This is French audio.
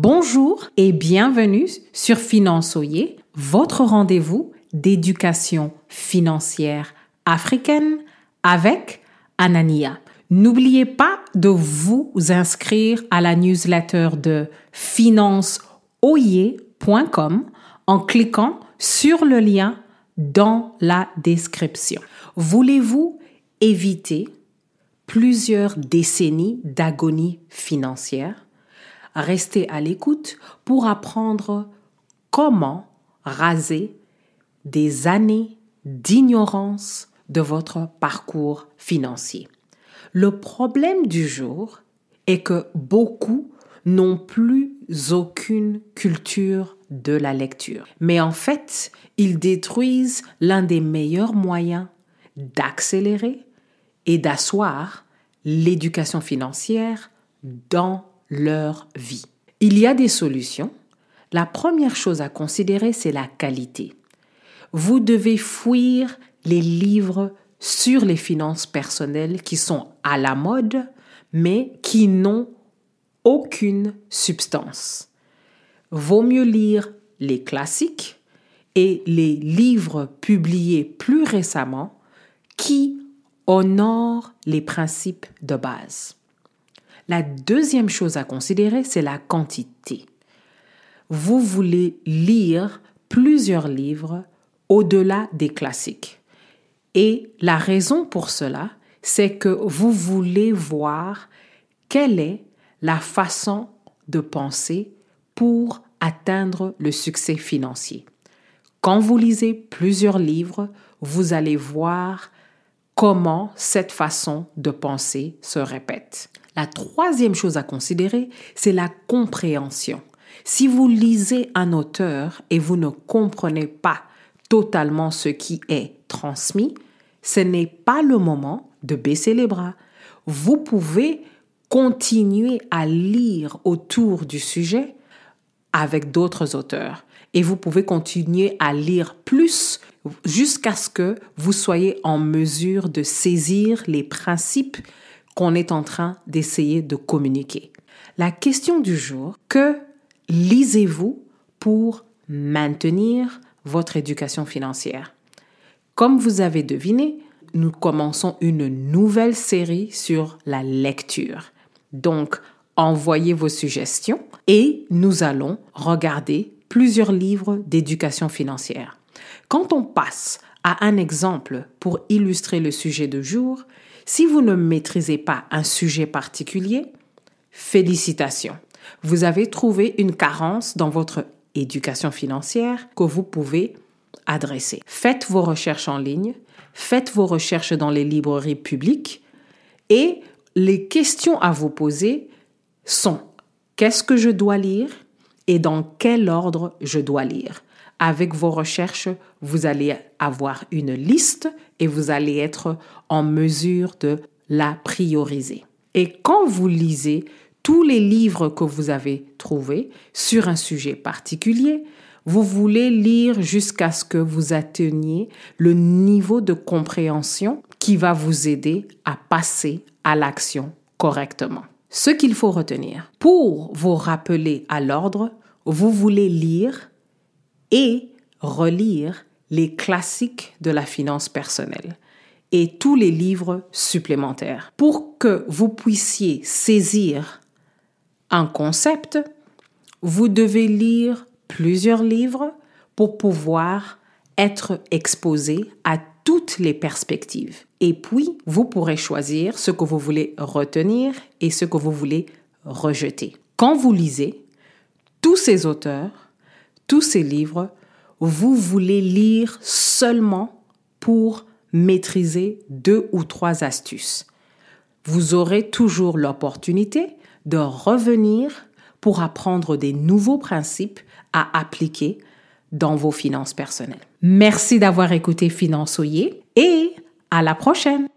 Bonjour et bienvenue sur Finançoyer, votre rendez-vous d'éducation financière africaine avec Anania. N'oubliez pas de vous inscrire à la newsletter de financeoyer.com en cliquant sur le lien dans la description. Voulez-vous éviter plusieurs décennies d'agonie financière? Restez à l'écoute pour apprendre comment raser des années d'ignorance de votre parcours financier. Le problème du jour est que beaucoup n'ont plus aucune culture de la lecture. Mais en fait, ils détruisent l'un des meilleurs moyens d'accélérer et d'asseoir l'éducation financière dans leur vie. Il y a des solutions. La première chose à considérer, c'est la qualité. Vous devez fuir les livres sur les finances personnelles qui sont à la mode, mais qui n'ont aucune substance. Vaut mieux lire les classiques et les livres publiés plus récemment qui honorent les principes de base. La deuxième chose à considérer, c'est la quantité. Vous voulez lire plusieurs livres au-delà des classiques. Et la raison pour cela, c'est que vous voulez voir quelle est la façon de penser pour atteindre le succès financier. Quand vous lisez plusieurs livres, vous allez voir comment cette façon de penser se répète. La troisième chose à considérer, c'est la compréhension. Si vous lisez un auteur et vous ne comprenez pas totalement ce qui est transmis, ce n'est pas le moment de baisser les bras. Vous pouvez continuer à lire autour du sujet avec d'autres auteurs et vous pouvez continuer à lire plus jusqu'à ce que vous soyez en mesure de saisir les principes qu'on est en train d'essayer de communiquer. La question du jour, que lisez-vous pour maintenir votre éducation financière? Comme vous avez deviné, nous commençons une nouvelle série sur la lecture. Donc, envoyez vos suggestions et nous allons regarder plusieurs livres d'éducation financière. Quand on passe à un exemple pour illustrer le sujet de jour, si vous ne maîtrisez pas un sujet particulier, félicitations. Vous avez trouvé une carence dans votre éducation financière que vous pouvez adresser. Faites vos recherches en ligne, faites vos recherches dans les librairies publiques et les questions à vous poser sont qu'est-ce que je dois lire? Et dans quel ordre je dois lire? Avec vos recherches, vous allez avoir une liste et vous allez être en mesure de la prioriser. Et quand vous lisez tous les livres que vous avez trouvés sur un sujet particulier, vous voulez lire jusqu'à ce que vous atteigniez le niveau de compréhension qui va vous aider à passer à l'action correctement. Ce qu'il faut retenir, pour vous rappeler à l'ordre, vous voulez lire et relire les classiques de la finance personnelle et tous les livres supplémentaires. Pour que vous puissiez saisir un concept, vous devez lire plusieurs livres pour pouvoir être exposé à toutes les perspectives. Et puis, vous pourrez choisir ce que vous voulez retenir et ce que vous voulez rejeter. Quand vous lisez, tous ces auteurs, tous ces livres vous voulez lire seulement pour maîtriser deux ou trois astuces. Vous aurez toujours l'opportunité de revenir pour apprendre des nouveaux principes à appliquer dans vos finances personnelles. Merci d'avoir écouté Finançoyer et à la prochaine.